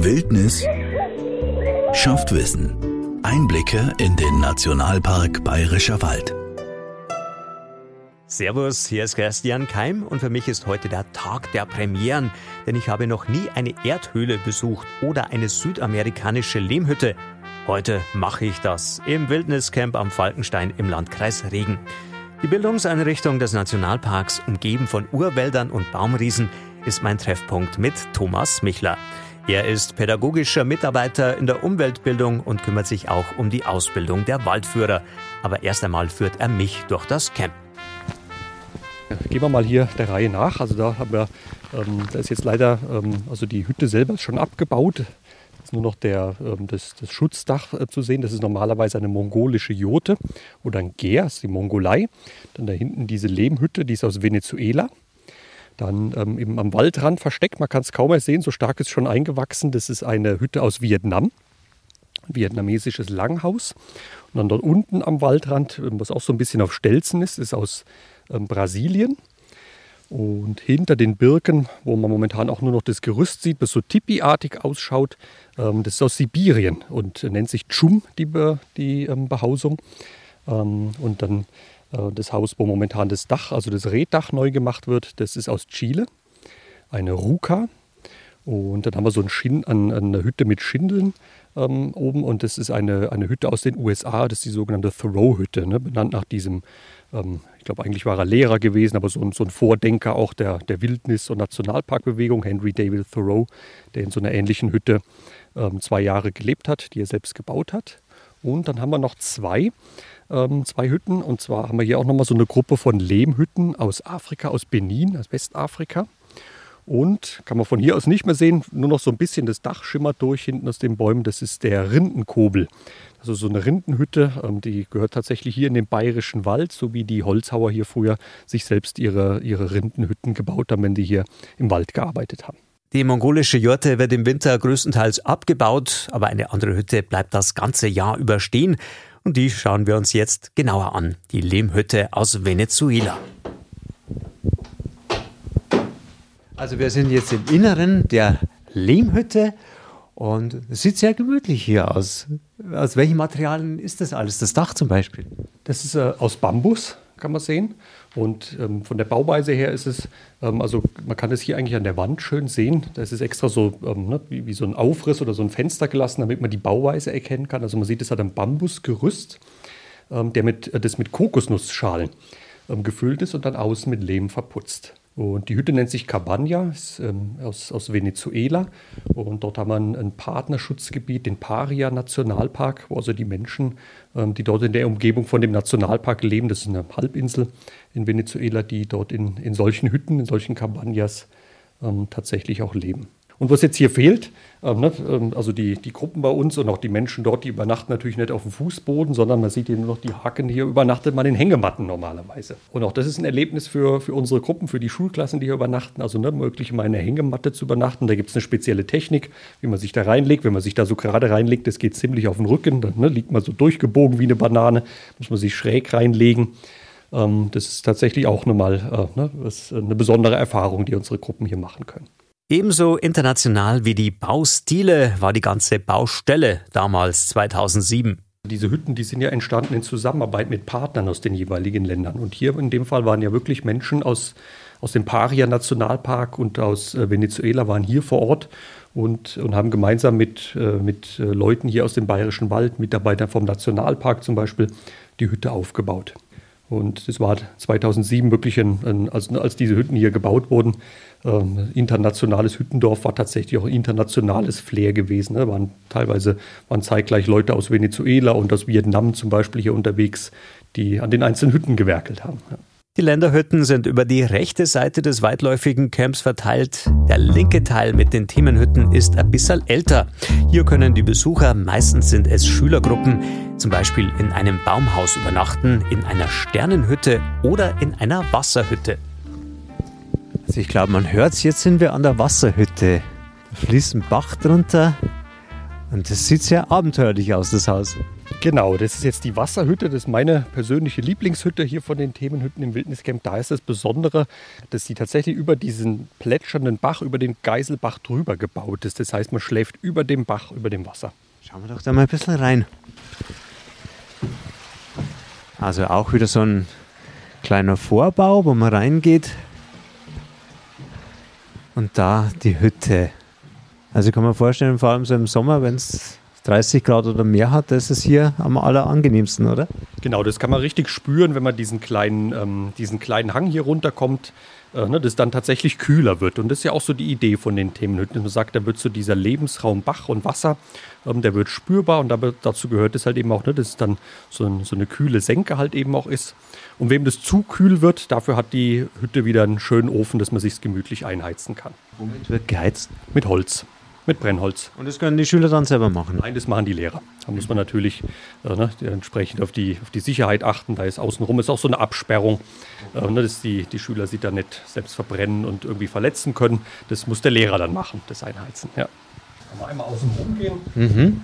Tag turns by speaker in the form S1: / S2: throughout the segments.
S1: Wildnis schafft Wissen. Einblicke in den Nationalpark Bayerischer Wald.
S2: Servus, hier ist Christian Keim und für mich ist heute der Tag der Premieren, denn ich habe noch nie eine Erdhöhle besucht oder eine südamerikanische Lehmhütte. Heute mache ich das im Wildniscamp am Falkenstein im Landkreis Regen. Die Bildungseinrichtung des Nationalparks, umgeben von Urwäldern und Baumriesen, ist mein Treffpunkt mit Thomas Michler. Er ist pädagogischer Mitarbeiter in der Umweltbildung und kümmert sich auch um die Ausbildung der Waldführer. Aber erst einmal führt er mich durch das Camp.
S3: Gehen wir mal hier der Reihe nach. Also da haben wir, ähm, da ist jetzt leider, ähm, also die Hütte selber ist schon abgebaut. Ist nur noch der, ähm, das, das, Schutzdach äh, zu sehen. Das ist normalerweise eine mongolische Jote oder ein Ger, ist die Mongolei. Dann da hinten diese Lehmhütte, die ist aus Venezuela. Dann ähm, eben am Waldrand versteckt, man kann es kaum mehr sehen, so stark ist schon eingewachsen. Das ist eine Hütte aus Vietnam, ein vietnamesisches Langhaus. Und dann dort unten am Waldrand, ähm, was auch so ein bisschen auf Stelzen ist, ist aus ähm, Brasilien. Und hinter den Birken, wo man momentan auch nur noch das Gerüst sieht, das so tipi-artig ausschaut, ähm, das ist aus Sibirien und nennt sich Chum, die, Be die ähm, Behausung. Ähm, und dann das Haus, wo momentan das Dach, also das Reddach neu gemacht wird, das ist aus Chile, eine Ruka. Und dann haben wir so ein Schinn, an, eine Hütte mit Schindeln ähm, oben und das ist eine, eine Hütte aus den USA, das ist die sogenannte Thoreau-Hütte, ne, benannt nach diesem, ähm, ich glaube eigentlich war er Lehrer gewesen, aber so ein, so ein Vordenker auch der, der Wildnis- und Nationalparkbewegung, Henry David Thoreau, der in so einer ähnlichen Hütte ähm, zwei Jahre gelebt hat, die er selbst gebaut hat. Und dann haben wir noch zwei, ähm, zwei Hütten. Und zwar haben wir hier auch nochmal so eine Gruppe von Lehmhütten aus Afrika, aus Benin, aus Westafrika. Und kann man von hier aus nicht mehr sehen, nur noch so ein bisschen das Dach schimmert durch hinten aus den Bäumen. Das ist der Rindenkobel. Also so eine Rindenhütte, ähm, die gehört tatsächlich hier in den bayerischen Wald, so wie die Holzhauer hier früher sich selbst ihre, ihre Rindenhütten gebaut haben, wenn die hier im Wald gearbeitet haben.
S2: Die mongolische Jurte wird im Winter größtenteils abgebaut, aber eine andere Hütte bleibt das ganze Jahr überstehen. Und die schauen wir uns jetzt genauer an. Die Lehmhütte aus Venezuela. Also wir sind jetzt im Inneren der Lehmhütte und es sieht sehr gemütlich hier aus. Aus welchen Materialien ist das alles? Das Dach zum Beispiel?
S3: Das ist äh, aus Bambus, kann man sehen. Und ähm, von der Bauweise her ist es, ähm, also man kann es hier eigentlich an der Wand schön sehen. Da ist es extra so ähm, ne, wie, wie, so ein Aufriss oder so ein Fenster gelassen, damit man die Bauweise erkennen kann. Also man sieht, es hat ein Bambusgerüst, ähm, der mit, äh, das mit Kokosnussschalen ähm, gefüllt ist und dann außen mit Lehm verputzt. Und die Hütte nennt sich Cabana, ist ähm, aus, aus Venezuela. Und dort haben wir ein, ein Partnerschutzgebiet, den Paria Nationalpark, wo also die Menschen, ähm, die dort in der Umgebung von dem Nationalpark leben, das ist eine Halbinsel in Venezuela, die dort in, in solchen Hütten, in solchen Cabanas ähm, tatsächlich auch leben. Und was jetzt hier fehlt, ähm, ne, ähm, also die, die Gruppen bei uns und auch die Menschen dort, die übernachten natürlich nicht auf dem Fußboden, sondern man sieht hier nur noch die Haken. Hier übernachtet man in Hängematten normalerweise. Und auch das ist ein Erlebnis für, für unsere Gruppen, für die Schulklassen, die hier übernachten. Also ne, möglich mal in einer Hängematte zu übernachten. Da gibt es eine spezielle Technik, wie man sich da reinlegt. Wenn man sich da so gerade reinlegt, das geht ziemlich auf den Rücken. Dann ne, liegt man so durchgebogen wie eine Banane, muss man sich schräg reinlegen. Ähm, das ist tatsächlich auch nochmal äh, ne, eine besondere Erfahrung, die unsere Gruppen hier machen können.
S2: Ebenso international wie die Baustile war die ganze Baustelle damals 2007.
S3: Diese Hütten, die sind ja entstanden in Zusammenarbeit mit Partnern aus den jeweiligen Ländern. Und hier in dem Fall waren ja wirklich Menschen aus, aus dem Paria Nationalpark und aus äh, Venezuela waren hier vor Ort und, und haben gemeinsam mit, äh, mit äh, Leuten hier aus dem Bayerischen Wald, Mitarbeitern vom Nationalpark zum Beispiel, die Hütte aufgebaut. Und das war 2007 wirklich, ein, ein, als, als diese Hütten hier gebaut wurden, ähm, internationales Hüttendorf war tatsächlich auch internationales Flair gewesen. Ne? Waren teilweise waren zeitgleich Leute aus Venezuela und aus Vietnam zum Beispiel hier unterwegs, die an den einzelnen Hütten gewerkelt haben. Ja.
S2: Die Länderhütten sind über die rechte Seite des weitläufigen Camps verteilt. Der linke Teil mit den Themenhütten ist ein bisschen älter. Hier können die Besucher, meistens sind es Schülergruppen, zum Beispiel in einem Baumhaus übernachten, in einer Sternenhütte oder in einer Wasserhütte. Also ich glaube, man hört es, jetzt sind wir an der Wasserhütte. Da fließt ein Bach drunter und das sieht sehr abenteuerlich aus, das Haus.
S3: Genau, das ist jetzt die Wasserhütte. Das ist meine persönliche Lieblingshütte hier von den Themenhütten im Wildniscamp. Da ist das Besondere, dass sie tatsächlich über diesen plätschernden Bach, über den Geiselbach drüber gebaut ist. Das heißt, man schläft über dem Bach, über dem Wasser.
S2: Schauen wir doch da mal ein bisschen rein. Also auch wieder so ein kleiner Vorbau, wo man reingeht. Und da die Hütte. Also kann man vorstellen, vor allem so im Sommer, wenn es 30 Grad oder mehr hat, ist hier am allerangenehmsten, oder?
S3: Genau, das kann man richtig spüren, wenn man diesen kleinen, ähm, diesen kleinen Hang hier runterkommt, äh, ne, dass es dann tatsächlich kühler wird. Und das ist ja auch so die Idee von den Themenhütten. Man sagt, da wird so dieser Lebensraum Bach und Wasser, ähm, der wird spürbar und dazu gehört es halt eben auch, ne, dass es dann so, ein, so eine kühle Senke halt eben auch ist. Und wem das zu kühl wird, dafür hat die Hütte wieder einen schönen Ofen, dass man sich gemütlich einheizen kann.
S2: Womit wird geheizt?
S3: Mit Holz. Mit Brennholz.
S2: Und das können die Schüler dann selber machen?
S3: Nein, das machen die Lehrer. Da muss man natürlich äh, ne, entsprechend auf die, auf die Sicherheit achten. Da ist außenrum ist auch so eine Absperrung, äh, ne, dass die, die Schüler sich da nicht selbst verbrennen und irgendwie verletzen können. Das muss der Lehrer dann machen, das Einheizen. Ja. Kann man einmal außen rum gehen.
S2: Mhm.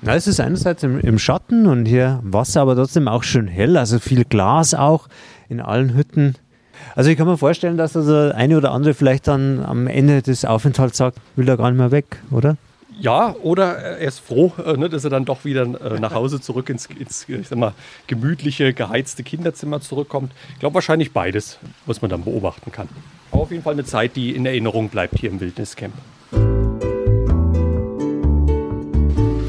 S2: Ja, es ist einerseits im, im, Schatten und hier Wasser, aber trotzdem auch schön hell. Also viel Glas auch in allen Hütten. Also ich kann mir vorstellen, dass also eine oder andere vielleicht dann am Ende des Aufenthalts sagt, will da gar nicht mehr weg, oder?
S3: Ja, oder er ist froh, äh, ne, dass er dann doch wieder äh, nach Hause zurück ins, ins mal, gemütliche, geheizte Kinderzimmer zurückkommt. Ich glaube wahrscheinlich beides, was man dann beobachten kann. Aber auf jeden Fall eine Zeit, die in Erinnerung bleibt hier im Wildniscamp.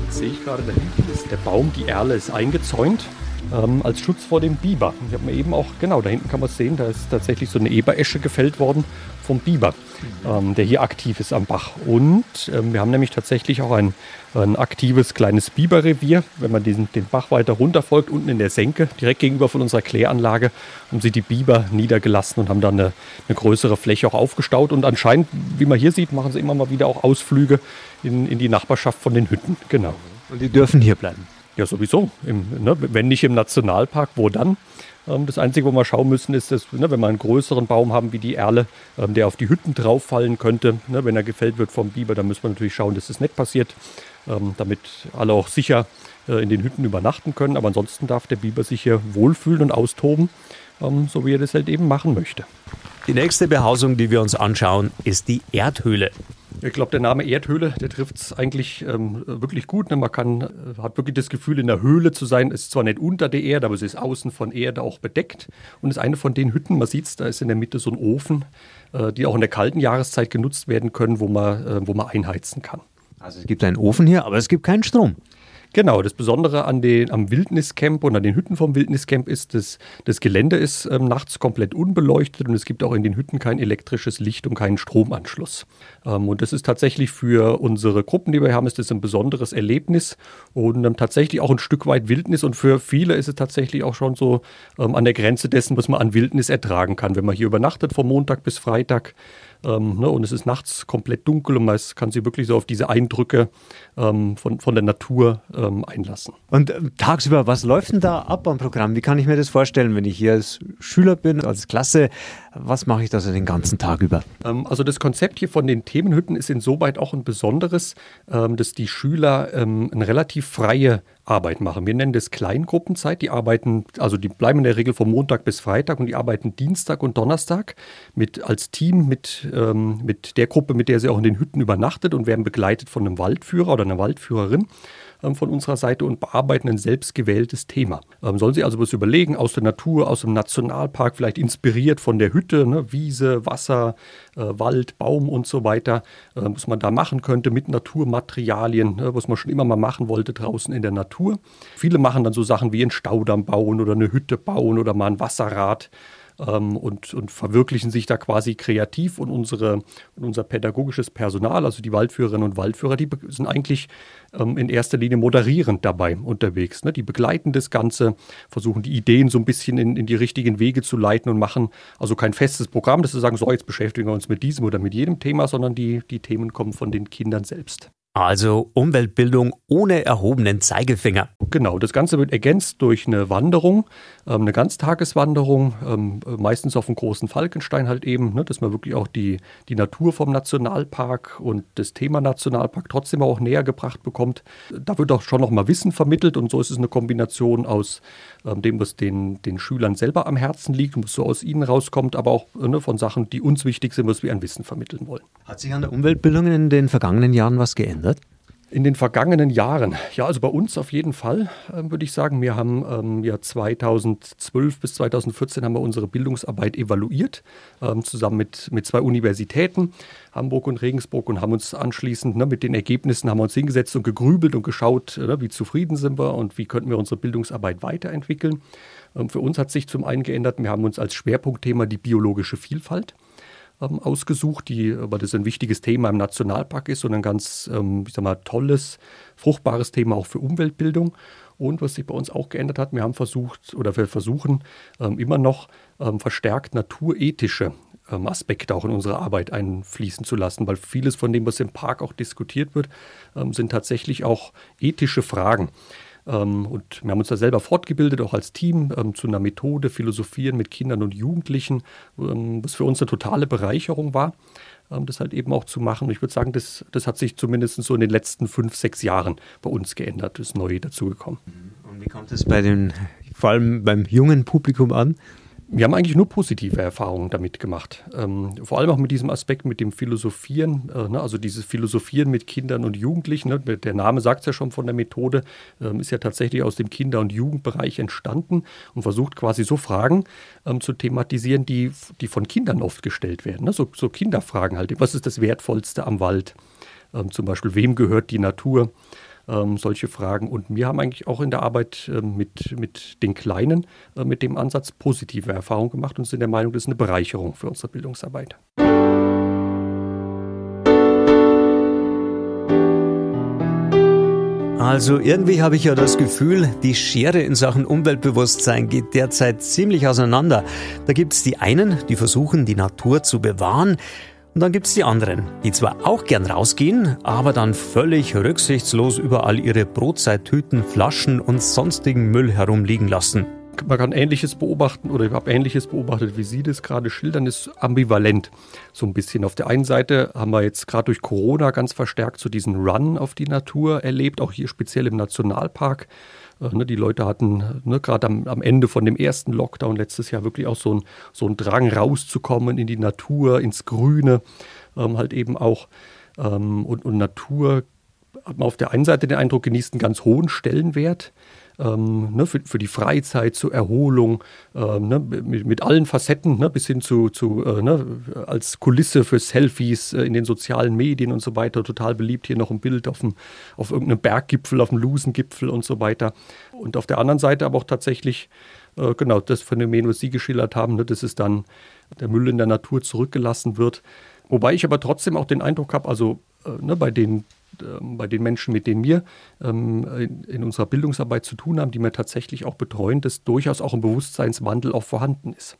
S3: Jetzt sehe ich gerade da hinten ist der Baum, die Erle ist eingezäunt ähm, als Schutz vor dem Biber. Ich habe eben auch, genau, da hinten kann man es sehen, da ist tatsächlich so eine Eberesche gefällt worden vom Biber, ähm, der hier aktiv ist am Bach. Und ähm, wir haben nämlich tatsächlich auch ein, ein aktives kleines Biberrevier. Wenn man diesen, den Bach weiter runterfolgt, unten in der Senke, direkt gegenüber von unserer Kläranlage, haben sie die Biber niedergelassen und haben dann eine, eine größere Fläche auch aufgestaut. Und anscheinend, wie man hier sieht, machen sie immer mal wieder auch Ausflüge in, in die Nachbarschaft von den Hütten. Genau.
S2: Und die dürfen hier bleiben.
S3: Ja, sowieso. Im, ne, wenn nicht im Nationalpark, wo dann? Ähm, das Einzige, wo wir schauen müssen, ist, dass, ne, wenn wir einen größeren Baum haben wie die Erle, ähm, der auf die Hütten drauf fallen könnte, ne, wenn er gefällt wird vom Biber, dann müssen wir natürlich schauen, dass das nicht passiert, ähm, damit alle auch sicher äh, in den Hütten übernachten können. Aber ansonsten darf der Biber sich hier wohlfühlen und austoben, ähm, so wie er das halt eben machen möchte.
S2: Die nächste Behausung, die wir uns anschauen, ist die Erdhöhle.
S3: Ich glaube, der Name Erdhöhle, der trifft es eigentlich ähm, wirklich gut. Ne? Man kann, äh, hat wirklich das Gefühl, in der Höhle zu sein. Es ist zwar nicht unter der Erde, aber es ist außen von Erde auch bedeckt. Und es ist eine von den Hütten, man sieht es, da ist in der Mitte so ein Ofen, äh, die auch in der kalten Jahreszeit genutzt werden können, wo man, äh, wo man einheizen kann.
S2: Also es gibt einen Ofen hier, aber es gibt keinen Strom.
S3: Genau, das Besondere an den, am Wildniscamp und an den Hütten vom Wildniscamp ist, dass das Gelände ist ähm, nachts komplett unbeleuchtet und es gibt auch in den Hütten kein elektrisches Licht und keinen Stromanschluss. Ähm, und das ist tatsächlich für unsere Gruppen, die wir haben, ist das ein besonderes Erlebnis und ähm, tatsächlich auch ein Stück weit Wildnis und für viele ist es tatsächlich auch schon so ähm, an der Grenze dessen, was man an Wildnis ertragen kann, wenn man hier übernachtet vom Montag bis Freitag. Ähm, ne, und es ist nachts komplett dunkel und man kann sich wirklich so auf diese Eindrücke ähm, von, von der Natur ähm, einlassen.
S2: Und äh, tagsüber, was läuft denn da ab am Programm? Wie kann ich mir das vorstellen, wenn ich hier als Schüler bin, als Klasse? Was mache ich da so den ganzen Tag über?
S3: Ähm, also das Konzept hier von den Themenhütten ist insoweit auch ein besonderes, ähm, dass die Schüler ähm, eine relativ freie Arbeit machen. Wir nennen das Kleingruppenzeit. Die arbeiten, also die bleiben in der Regel von Montag bis Freitag und die arbeiten Dienstag und Donnerstag mit, als Team mit, ähm, mit der Gruppe, mit der sie auch in den Hütten übernachtet und werden begleitet von einem Waldführer oder einer Waldführerin. Ähm, von unserer Seite und bearbeiten ein selbstgewähltes Thema. Ähm, sollen Sie also was überlegen, aus der Natur, aus dem Nationalpark, vielleicht inspiriert von der Hütte, ne, Wiese, Wasser, äh, Wald, Baum und so weiter, äh, was man da machen könnte mit Naturmaterialien, ne, was man schon immer mal machen wollte draußen in der Natur. Viele machen dann so Sachen wie einen Staudamm bauen oder eine Hütte bauen oder mal ein Wasserrad ähm, und, und verwirklichen sich da quasi kreativ und unsere und unser pädagogisches Personal, also die Waldführerinnen und Waldführer, die sind eigentlich ähm, in erster Linie moderierend dabei unterwegs. Ne? Die begleiten das Ganze, versuchen die Ideen so ein bisschen in, in die richtigen Wege zu leiten und machen also kein festes Programm, dass sie sagen, so jetzt beschäftigen wir uns mit diesem oder mit jedem Thema, sondern die, die Themen kommen von den Kindern selbst.
S2: Also Umweltbildung ohne erhobenen Zeigefinger.
S3: Genau, das Ganze wird ergänzt durch eine Wanderung, ähm, eine Ganztageswanderung, ähm, meistens auf dem großen Falkenstein halt eben, ne, dass man wirklich auch die, die Natur vom Nationalpark und das Thema Nationalpark trotzdem auch näher gebracht bekommt. Da wird auch schon nochmal Wissen vermittelt und so ist es eine Kombination aus ähm, dem, was den, den Schülern selber am Herzen liegt und was so aus ihnen rauskommt, aber auch ne, von Sachen, die uns wichtig sind, was wir an Wissen vermitteln wollen.
S2: Hat sich an der Umweltbildung in den vergangenen Jahren was geändert?
S3: In den vergangenen Jahren, ja, also bei uns auf jeden Fall, äh, würde ich sagen. Wir haben ähm, ja 2012 bis 2014 haben wir unsere Bildungsarbeit evaluiert, ähm, zusammen mit, mit zwei Universitäten, Hamburg und Regensburg, und haben uns anschließend ne, mit den Ergebnissen haben wir uns hingesetzt und gegrübelt und geschaut, äh, wie zufrieden sind wir und wie könnten wir unsere Bildungsarbeit weiterentwickeln. Ähm, für uns hat sich zum einen geändert, wir haben uns als Schwerpunktthema die biologische Vielfalt ähm, ausgesucht, die, weil das ein wichtiges Thema im Nationalpark ist und ein ganz, ähm, ich sag mal, tolles, fruchtbares Thema auch für Umweltbildung. Und was sich bei uns auch geändert hat, wir haben versucht oder wir versuchen ähm, immer noch ähm, verstärkt naturethische ähm, Aspekte auch in unsere Arbeit einfließen zu lassen, weil vieles von dem, was im Park auch diskutiert wird, ähm, sind tatsächlich auch ethische Fragen. Ähm, und wir haben uns da selber fortgebildet, auch als Team, ähm, zu einer Methode Philosophieren mit Kindern und Jugendlichen, ähm, was für uns eine totale Bereicherung war, das halt eben auch zu machen. ich würde sagen, das, das hat sich zumindest so in den letzten fünf, sechs Jahren bei uns geändert, ist neu dazugekommen.
S2: Und wie kommt es bei den, vor allem beim jungen Publikum an?
S3: Wir haben eigentlich nur positive Erfahrungen damit gemacht. Ähm, vor allem auch mit diesem Aspekt mit dem Philosophieren, äh, ne, also dieses Philosophieren mit Kindern und Jugendlichen. Ne, der Name sagt es ja schon von der Methode, ähm, ist ja tatsächlich aus dem Kinder- und Jugendbereich entstanden und versucht quasi so Fragen ähm, zu thematisieren, die, die von Kindern oft gestellt werden. Ne, so, so, Kinderfragen halt. Was ist das Wertvollste am Wald? Ähm, zum Beispiel, wem gehört die Natur? Ähm, solche Fragen. Und wir haben eigentlich auch in der Arbeit äh, mit, mit den Kleinen äh, mit dem Ansatz positive Erfahrungen gemacht und sind der Meinung, das ist eine Bereicherung für unsere Bildungsarbeit.
S2: Also irgendwie habe ich ja das Gefühl, die Schere in Sachen Umweltbewusstsein geht derzeit ziemlich auseinander. Da gibt es die einen, die versuchen, die Natur zu bewahren, und dann gibt's die anderen, die zwar auch gern rausgehen, aber dann völlig rücksichtslos überall ihre Brotzeittüten, Flaschen und sonstigen Müll herumliegen lassen.
S3: Man kann Ähnliches beobachten oder ich habe Ähnliches beobachtet, wie Sie das gerade schildern, ist ambivalent. So ein bisschen. Auf der einen Seite haben wir jetzt gerade durch Corona ganz verstärkt so diesen Run auf die Natur erlebt, auch hier speziell im Nationalpark äh, ne, die Leute hatten ne, gerade am, am, Ende von dem ersten Lockdown letztes Jahr wirklich auch so ein, so ein Drang rauszukommen in die Natur, ins Grüne, ähm, halt eben auch. Ähm, und, und Natur hat man auf der einen Seite den Eindruck, genießt einen ganz hohen Stellenwert ähm, ne, für, für, die Freizeit, zur Erholung, ähm, ne, mit, mit, allen Facetten, ne, bis hin zu, zu äh, ne, als Kulisse für Selfies äh, in den sozialen Medien und so weiter. Total beliebt hier noch ein Bild auf, dem, auf irgendeinem Berggipfel, auf dem Lusengipfel und so weiter. Und auf der anderen Seite aber auch tatsächlich äh, genau das Phänomen, was Sie geschildert haben, ne, dass es dann der Müll in der Natur zurückgelassen wird. Wobei ich aber trotzdem auch den Eindruck habe, also äh, ne, bei den bei den Menschen, mit denen wir ähm, in, in, unserer Bildungsarbeit zu tun haben, die wir tatsächlich auch betreuen, dass durchaus auch ein Bewusstseinswandel auch vorhanden ist.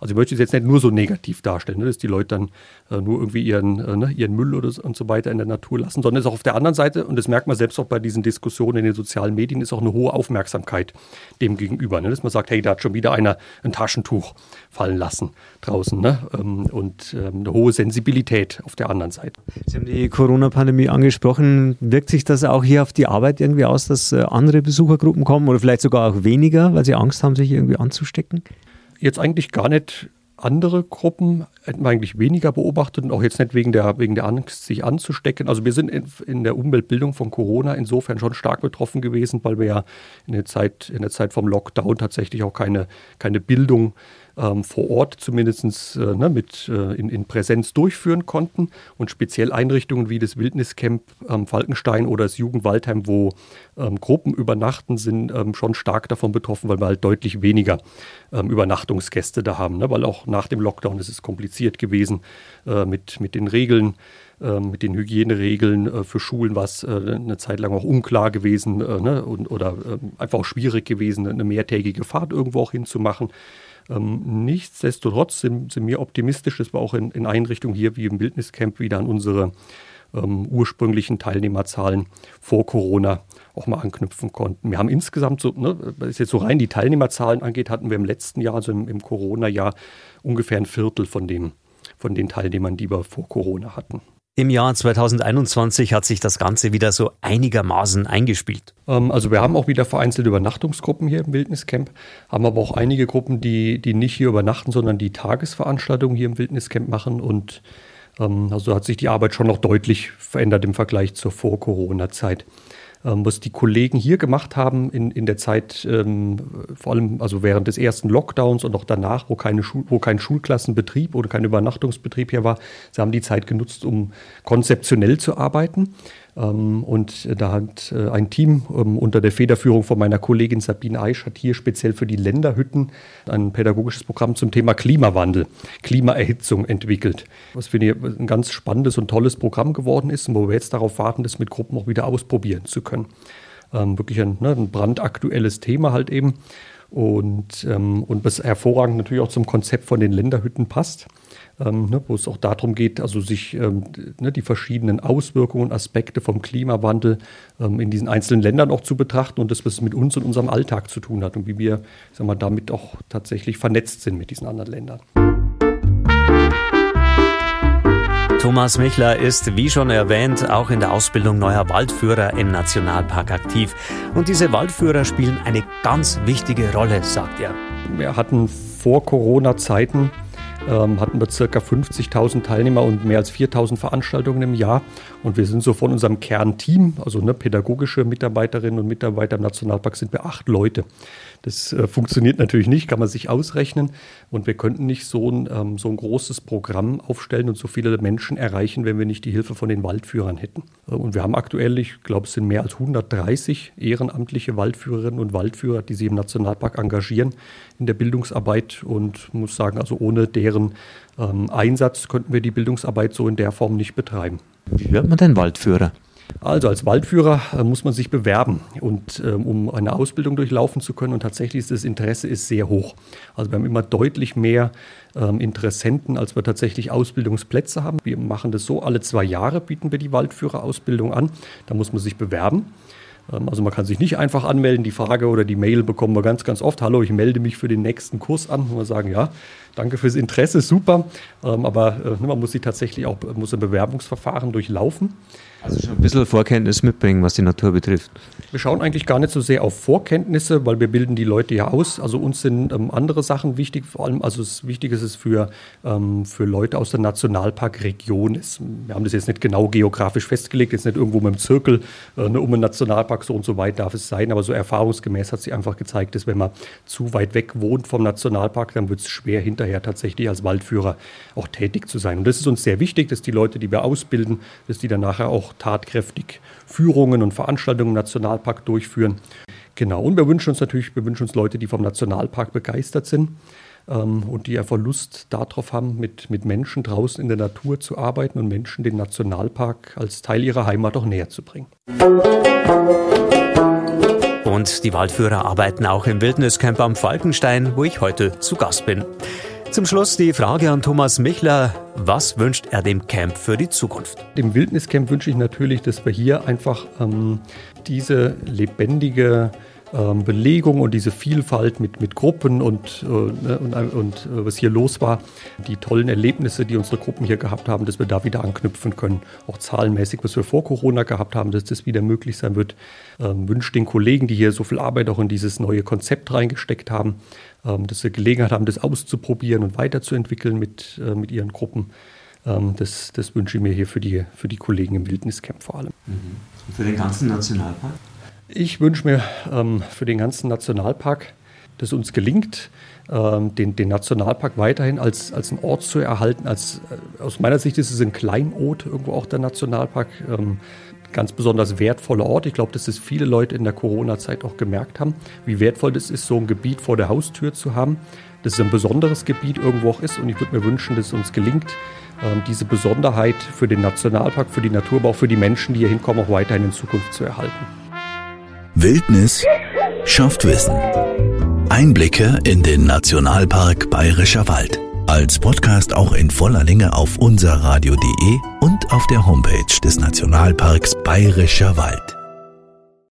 S3: Also ich möchte es jetzt nicht nur so negativ darstellen, ne, dass die Leute dann äh, nur irgendwie ihren, äh, ne, ihren Müll oder so, und so weiter in der Natur lassen, sondern es ist auch auf der anderen Seite, und das merkt man selbst auch bei diesen Diskussionen in den sozialen Medien, ist auch eine hohe Aufmerksamkeit dem gegenüber. Ne, dass man sagt, hey, da hat schon wieder einer ein Taschentuch fallen lassen draußen. Ne, ähm, und ähm, eine hohe Sensibilität auf der anderen Seite.
S2: Sie haben die Corona-Pandemie angesprochen. Wirkt sich das auch hier auf die Arbeit irgendwie aus, dass äh, andere Besuchergruppen kommen oder vielleicht sogar auch weniger, weil sie Angst haben, sich irgendwie anzustecken?
S3: Jetzt eigentlich gar nicht andere Gruppen hätten wir eigentlich weniger beobachtet und auch jetzt nicht wegen der, wegen der Angst, sich anzustecken. Also wir sind in, in, der Umweltbildung von Corona insofern schon stark betroffen gewesen, weil wir ja in der Zeit, in der Zeit vom Lockdown tatsächlich auch keine, keine Bildung ähm, vor Ort zumindest äh, ne, mit, äh, in, in, Präsenz durchführen konnten. Und speziell Einrichtungen wie das Wildniscamp ähm, Falkenstein oder das Jugendwaldheim, wo ähm, Gruppen übernachten, sind ähm, schon stark davon betroffen, weil wir halt deutlich weniger ähm, Übernachtungsgäste da haben. Ne? Weil auch nach dem Lockdown ist es kompliziert gewesen äh, mit, mit den Regeln ähm, mit den Hygieneregeln äh, für Schulen war es äh, eine Zeit lang auch unklar gewesen äh, ne? oder einfach auch schwierig gewesen, eine mehrtägige Fahrt irgendwo auch hinzumachen. Ähm, nichtsdestotrotz sind, sind wir optimistisch, dass wir auch in, in Einrichtungen hier wie im Wildniscamp wieder an unsere ähm, ursprünglichen Teilnehmerzahlen vor Corona auch mal anknüpfen konnten. Wir haben insgesamt so, ne, was jetzt so rein die Teilnehmerzahlen angeht, hatten wir im letzten Jahr, also im, im Corona-Jahr, ungefähr ein Viertel von dem, von den Teilnehmern, die wir vor Corona hatten.
S2: Im Jahr 2021 hat sich das Ganze wieder so einigermaßen eingespielt.
S3: Ähm, also wir haben auch wieder vereinzelte Übernachtungsgruppen hier im Wildniscamp, haben aber auch einige Gruppen, die, die nicht hier übernachten, sondern die Tagesveranstaltungen hier im Wildniscamp machen. Und ähm, also hat sich die Arbeit schon noch deutlich verändert im Vergleich zur Vor-Corona-Zeit. Ähm, was die Kollegen hier gemacht haben in, in der Zeit, ähm, vor allem also während des ersten Lockdowns und auch danach, wo, keine Schul wo kein Schulklassenbetrieb oder kein Übernachtungsbetrieb hier war, sie haben die Zeit genutzt, um konzeptionell zu arbeiten. Ähm, und da hat äh, ein Team ähm, unter der Federführung von meiner Kollegin Sabine Eisch hat hier speziell für die Länderhütten ein pädagogisches Programm zum Thema Klimawandel, Klimaerhitzung entwickelt. Was für ein ganz spannendes und tolles Programm geworden ist und wo wir jetzt darauf warten, das mit Gruppen auch wieder ausprobieren zu können. Ähm, wirklich ein, ne, ein brandaktuelles Thema halt eben. Und, ähm, und was hervorragend natürlich auch zum Konzept von den Länderhütten passt ähm, ne, wo es auch darum geht, also sich ähm, ne, die verschiedenen Auswirkungen und Aspekte vom Klimawandel ähm, in diesen einzelnen Ländern auch zu betrachten und das, was es mit uns und unserem Alltag zu tun hat und wie wir sag mal, damit auch tatsächlich vernetzt sind mit diesen anderen Ländern.
S2: Thomas Michler ist, wie schon erwähnt, auch in der Ausbildung neuer Waldführer im Nationalpark aktiv. Und diese Waldführer spielen eine ganz wichtige Rolle, sagt er.
S3: Wir hatten vor Corona-Zeiten ähm, hatten wir ca. 50.000 Teilnehmer und mehr als 4.000 Veranstaltungen im Jahr. Und wir sind so von unserem Kernteam, also ne, pädagogische Mitarbeiterinnen und Mitarbeiter im Nationalpark, sind wir acht Leute. Das äh, funktioniert natürlich nicht, kann man sich ausrechnen. Und wir könnten nicht so ein, ähm, so ein großes Programm aufstellen und so viele Menschen erreichen, wenn wir nicht die Hilfe von den Waldführern hätten. Äh, und wir haben aktuell, ich glaube, es sind mehr als 130 ehrenamtliche Waldführerinnen und Waldführer, die sich im Nationalpark engagieren in der Bildungsarbeit. Und muss sagen, also ohne deren ähm, Einsatz könnten wir die Bildungsarbeit so in der Form nicht betreiben.
S2: Wie wird man denn Waldführer?
S3: Also als Waldführer äh, muss man sich bewerben und ähm, um eine Ausbildung durchlaufen zu können und tatsächlich ist das Interesse ist sehr hoch. Also wir haben immer deutlich mehr ähm, Interessenten, als wir tatsächlich Ausbildungsplätze haben. Wir machen das so, alle zwei Jahre bieten wir die Waldführerausbildung an. Da muss man sich bewerben. Ähm, also man kann sich nicht einfach anmelden. Die Frage oder die Mail bekommen wir ganz, ganz oft. Hallo, ich melde mich für den nächsten Kurs an. Und wir sagen, ja, danke fürs Interesse, super. Aber äh, man muss sich tatsächlich auch muss ein Bewerbungsverfahren durchlaufen.
S2: Also schon ein bisschen Vorkenntnis mitbringen, was die Natur betrifft.
S3: Wir schauen eigentlich gar nicht so sehr auf Vorkenntnisse, weil wir bilden die Leute ja aus. Also uns sind ähm, andere Sachen wichtig, vor allem, also es wichtig ist es für, ähm, für Leute aus der Nationalparkregion. wir haben das jetzt nicht genau geografisch festgelegt, jetzt nicht irgendwo mit dem Zirkel äh, ne, um einen Nationalpark, so und so weit darf es sein, aber so erfahrungsgemäß hat sich einfach gezeigt, dass wenn man zu weit weg wohnt vom Nationalpark, dann wird es schwer, hinterher tatsächlich als Waldführer auch tätig zu sein. Und das ist uns sehr wichtig, dass die Leute, die wir ausbilden, dass die dann nachher auch tatkräftig Führungen und Veranstaltungen im Nationalpark durchführen. Genau, und wir wünschen uns natürlich, wir wünschen uns Leute, die vom Nationalpark begeistert sind ähm, und die einfach Lust darauf haben, mit, mit Menschen draußen in der Natur zu arbeiten und Menschen den Nationalpark als Teil ihrer Heimat auch näher zu bringen.
S2: Und die Waldführer arbeiten auch im Wildniscamp am Falkenstein, wo ich heute zu Gast bin. Zum Schluss die Frage an Thomas Michler. Was wünscht er dem Camp für die Zukunft?
S3: Dem Wildniscamp wünsche ich natürlich, dass wir hier einfach ähm, diese lebendige ähm, Belegung und diese Vielfalt mit, mit Gruppen und, äh, ne, und, und äh, was hier los war, die tollen Erlebnisse, die unsere Gruppen hier gehabt haben, dass wir da wieder anknüpfen können. Auch zahlenmäßig, was wir vor Corona gehabt haben, dass das wieder möglich sein wird. Ähm, wünsche den Kollegen, die hier so viel Arbeit auch in dieses neue Konzept reingesteckt haben, ähm, dass sie Gelegenheit haben, das auszuprobieren und weiterzuentwickeln mit, äh, mit ihren Gruppen. Ähm, das, das wünsche ich mir hier für die, für die Kollegen im Wildniscamp vor allem. Mhm.
S2: Für den ganzen Nationalpark?
S3: Ich wünsche mir ähm, für den ganzen Nationalpark, dass uns gelingt, ähm, den, den, Nationalpark weiterhin als, als einen Ort zu erhalten. Als, äh, aus meiner Sicht ist es ein Kleinod, irgendwo auch der Nationalpark. Ähm, ganz besonders wertvoller Ort. Ich glaube, dass es viele Leute in der Corona-Zeit auch gemerkt haben, wie wertvoll es ist, so ein Gebiet vor der Haustür zu haben. Dass es ein besonderes Gebiet irgendwo auch ist. Und ich würde mir wünschen, dass es uns gelingt, ähm, diese Besonderheit für den Nationalpark, für die Natur, aber auch für die Menschen, die hier hinkommen, auch weiterhin in Zukunft zu erhalten.
S1: Wildnis schafft Wissen. Einblicke in den Nationalpark Bayerischer Wald.
S2: Als Podcast auch in voller Länge auf unserradio.de und auf der Homepage des Nationalparks Bayerischer Wald.